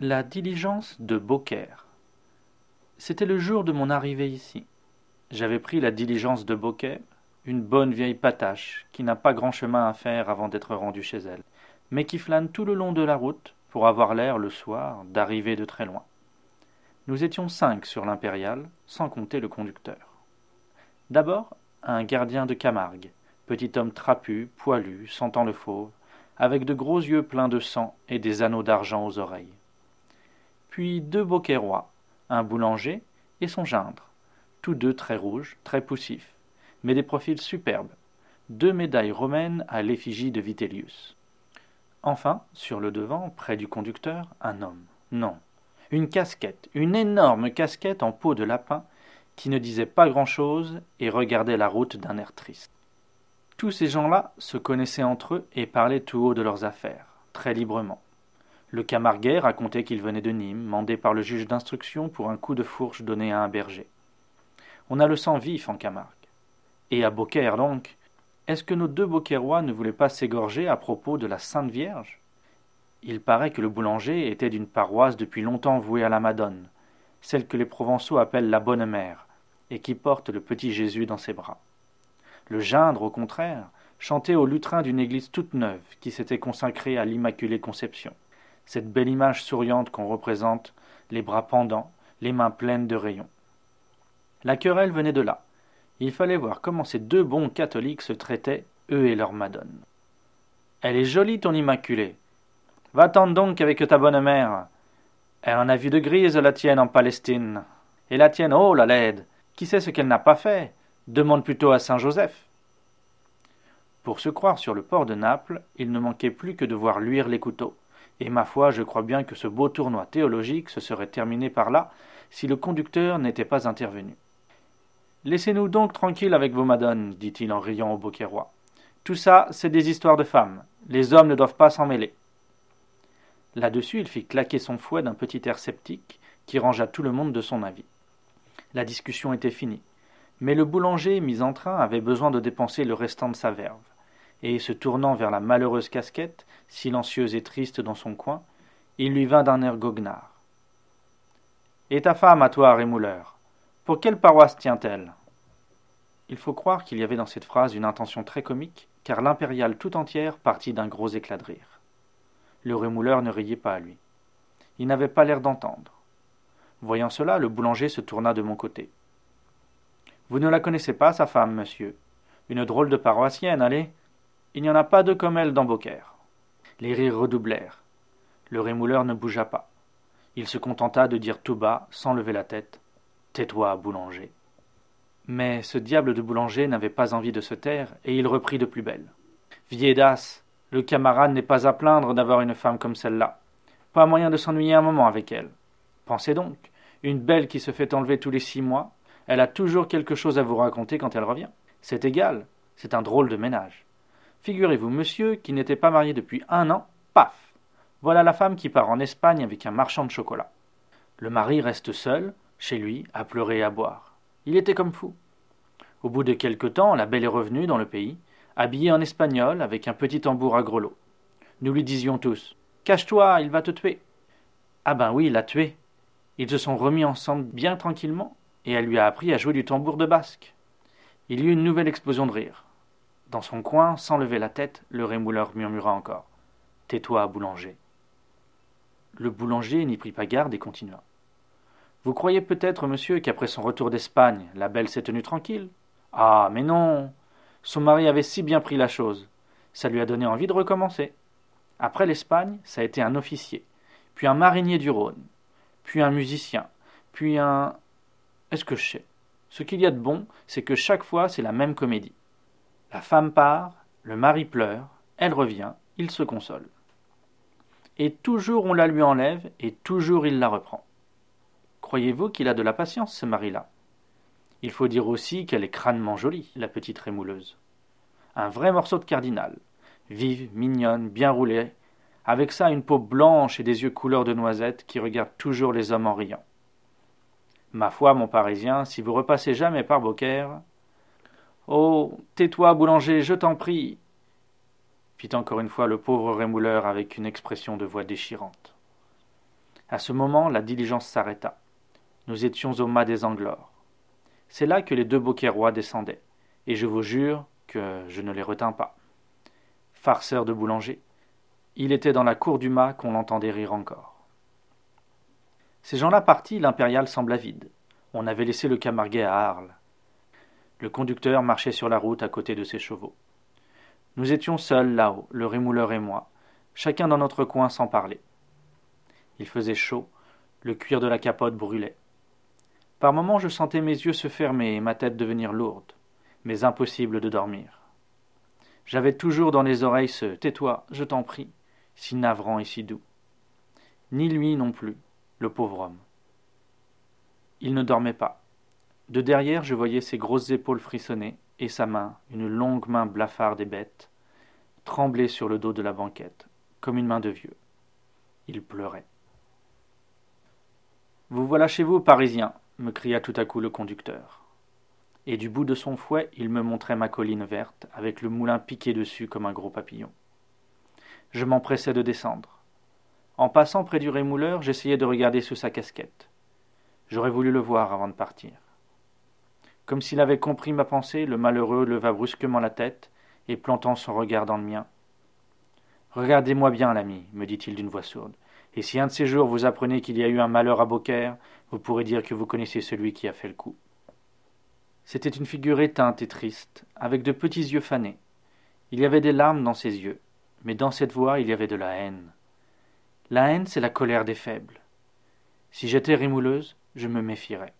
La diligence de Beaucaire. C'était le jour de mon arrivée ici. J'avais pris la diligence de Beaucaire, une bonne vieille patache qui n'a pas grand chemin à faire avant d'être rendue chez elle, mais qui flâne tout le long de la route pour avoir l'air le soir d'arriver de très loin. Nous étions cinq sur l'impériale, sans compter le conducteur. D'abord, un gardien de Camargue, petit homme trapu, poilu, sentant le fauve, avec de gros yeux pleins de sang et des anneaux d'argent aux oreilles. Puis deux Beaucairois, un boulanger et son gindre, tous deux très rouges, très poussifs, mais des profils superbes, deux médailles romaines à l'effigie de Vitellius. Enfin, sur le devant, près du conducteur, un homme. Non, une casquette, une énorme casquette en peau de lapin, qui ne disait pas grand-chose et regardait la route d'un air triste. Tous ces gens-là se connaissaient entre eux et parlaient tout haut de leurs affaires, très librement. Le camarguais racontait qu'il venait de Nîmes, mandé par le juge d'instruction pour un coup de fourche donné à un berger. On a le sang vif en Camargue. Et à Beaucaire donc, est-ce que nos deux Beaucairois ne voulaient pas s'égorger à propos de la Sainte Vierge? Il paraît que le boulanger était d'une paroisse depuis longtemps vouée à la Madone, celle que les Provençaux appellent la Bonne Mère, et qui porte le petit Jésus dans ses bras. Le gindre, au contraire, chantait au lutrin d'une église toute neuve qui s'était consacrée à l'Immaculée Conception, cette belle image souriante qu'on représente, les bras pendants, les mains pleines de rayons. La querelle venait de là. Il fallait voir comment ces deux bons catholiques se traitaient, eux et leur madone. Elle est jolie, ton Immaculée. Va-t'en donc avec ta bonne mère. Elle en a vu de grises, la tienne, en Palestine. Et la tienne, oh, la laide Qui sait ce qu'elle n'a pas fait? Demande plutôt à saint Joseph. Pour se croire sur le port de Naples, il ne manquait plus que de voir luire les couteaux. Et ma foi, je crois bien que ce beau tournoi théologique se serait terminé par là si le conducteur n'était pas intervenu. Laissez-nous donc tranquilles avec vos madones, dit-il en riant au Beaucairois. Tout ça, c'est des histoires de femmes. Les hommes ne doivent pas s'en mêler. Là-dessus, il fit claquer son fouet d'un petit air sceptique qui rangea tout le monde de son avis. La discussion était finie. Mais le boulanger, mis en train, avait besoin de dépenser le restant de sa verve, et se tournant vers la malheureuse casquette, silencieuse et triste dans son coin, il lui vint d'un air goguenard. Et ta femme, à toi, rémouleur, pour quelle paroisse tient-elle? Il faut croire qu'il y avait dans cette phrase une intention très comique, car l'impériale tout entière partit d'un gros éclat de rire. Le rémouleur ne riait pas à lui. Il n'avait pas l'air d'entendre. Voyant cela, le boulanger se tourna de mon côté. Vous ne la connaissez pas, sa femme, monsieur? Une drôle de paroissienne, allez? Il n'y en a pas deux comme elle dans Beaucaire. Les rires redoublèrent. Le rémouleur ne bougea pas. Il se contenta de dire tout bas, sans lever la tête. Tais-toi, boulanger. Mais ce diable de boulanger n'avait pas envie de se taire, et il reprit de plus belle. Vieillas, le camarade n'est pas à plaindre d'avoir une femme comme celle-là. Pas moyen de s'ennuyer un moment avec elle. Pensez donc, une belle qui se fait enlever tous les six mois, elle a toujours quelque chose à vous raconter quand elle revient. C'est égal, c'est un drôle de ménage. Figurez-vous, monsieur, qui n'était pas marié depuis un an, paf Voilà la femme qui part en Espagne avec un marchand de chocolat. Le mari reste seul, chez lui, à pleurer et à boire. Il était comme fou. Au bout de quelque temps, la belle est revenue dans le pays, habillée en espagnol, avec un petit tambour à grelot. Nous lui disions tous Cache-toi, il va te tuer. Ah ben oui, il l'a tué. Ils se sont remis ensemble bien tranquillement, et elle lui a appris à jouer du tambour de basque. Il y eut une nouvelle explosion de rire. Dans son coin, sans lever la tête, le rémouleur murmura encore. Tais-toi, boulanger. Le boulanger n'y prit pas garde et continua. Vous croyez peut-être, monsieur, qu'après son retour d'Espagne, la belle s'est tenue tranquille? Ah, mais non Son mari avait si bien pris la chose. Ça lui a donné envie de recommencer. Après l'Espagne, ça a été un officier, puis un marinier du Rhône, puis un musicien, puis un est-ce que je sais? Ce qu'il y a de bon, c'est que chaque fois, c'est la même comédie. La femme part, le mari pleure, elle revient, il se console. Et toujours on la lui enlève, et toujours il la reprend. Croyez-vous qu'il a de la patience, ce mari-là? Il faut dire aussi qu'elle est crânement jolie, la petite rémouleuse. Un vrai morceau de cardinal. Vive, mignonne, bien roulée, avec ça une peau blanche et des yeux couleur de noisette qui regardent toujours les hommes en riant. Ma foi, mon Parisien, si vous repassez jamais par Beaucaire. Oh. Tais-toi, boulanger, je t'en prie. fit encore une fois le pauvre rémouleur avec une expression de voix déchirante. À ce moment, la diligence s'arrêta. Nous étions au mât des Anglores. C'est là que les deux Beauquerrois descendaient, et je vous jure que je ne les retins pas. Farceur de boulanger, il était dans la cour du mât qu'on l'entendait rire encore. Ces gens-là partis, l'impériale sembla vide. On avait laissé le Camarguais à Arles. Le conducteur marchait sur la route à côté de ses chevaux. Nous étions seuls là-haut, le rémouleur et moi, chacun dans notre coin sans parler. Il faisait chaud, le cuir de la capote brûlait. Par moments je sentais mes yeux se fermer et ma tête devenir lourde, mais impossible de dormir. J'avais toujours dans les oreilles ce Tais-toi, je t'en prie, si navrant et si doux. Ni lui non plus, le pauvre homme. Il ne dormait pas. De derrière je voyais ses grosses épaules frissonner, et sa main, une longue main blafarde et bête, tremblait sur le dos de la banquette, comme une main de vieux. Il pleurait. Vous voilà chez vous, Parisien, me cria tout à coup le conducteur. Et du bout de son fouet, il me montrait ma colline verte, avec le moulin piqué dessus comme un gros papillon. Je m'empressai de descendre. En passant près du rémouleur, j'essayai de regarder sous sa casquette. J'aurais voulu le voir avant de partir. Comme s'il avait compris ma pensée, le malheureux leva brusquement la tête et plantant son regard dans le mien. Regardez-moi bien, l'ami, me dit-il d'une voix sourde, et si un de ces jours vous apprenez qu'il y a eu un malheur à Beaucaire, vous pourrez dire que vous connaissez celui qui a fait le coup. C'était une figure éteinte et triste, avec de petits yeux fanés. Il y avait des larmes dans ses yeux, mais dans cette voix il y avait de la haine. La haine, c'est la colère des faibles. Si j'étais rémouleuse, je me méfierais.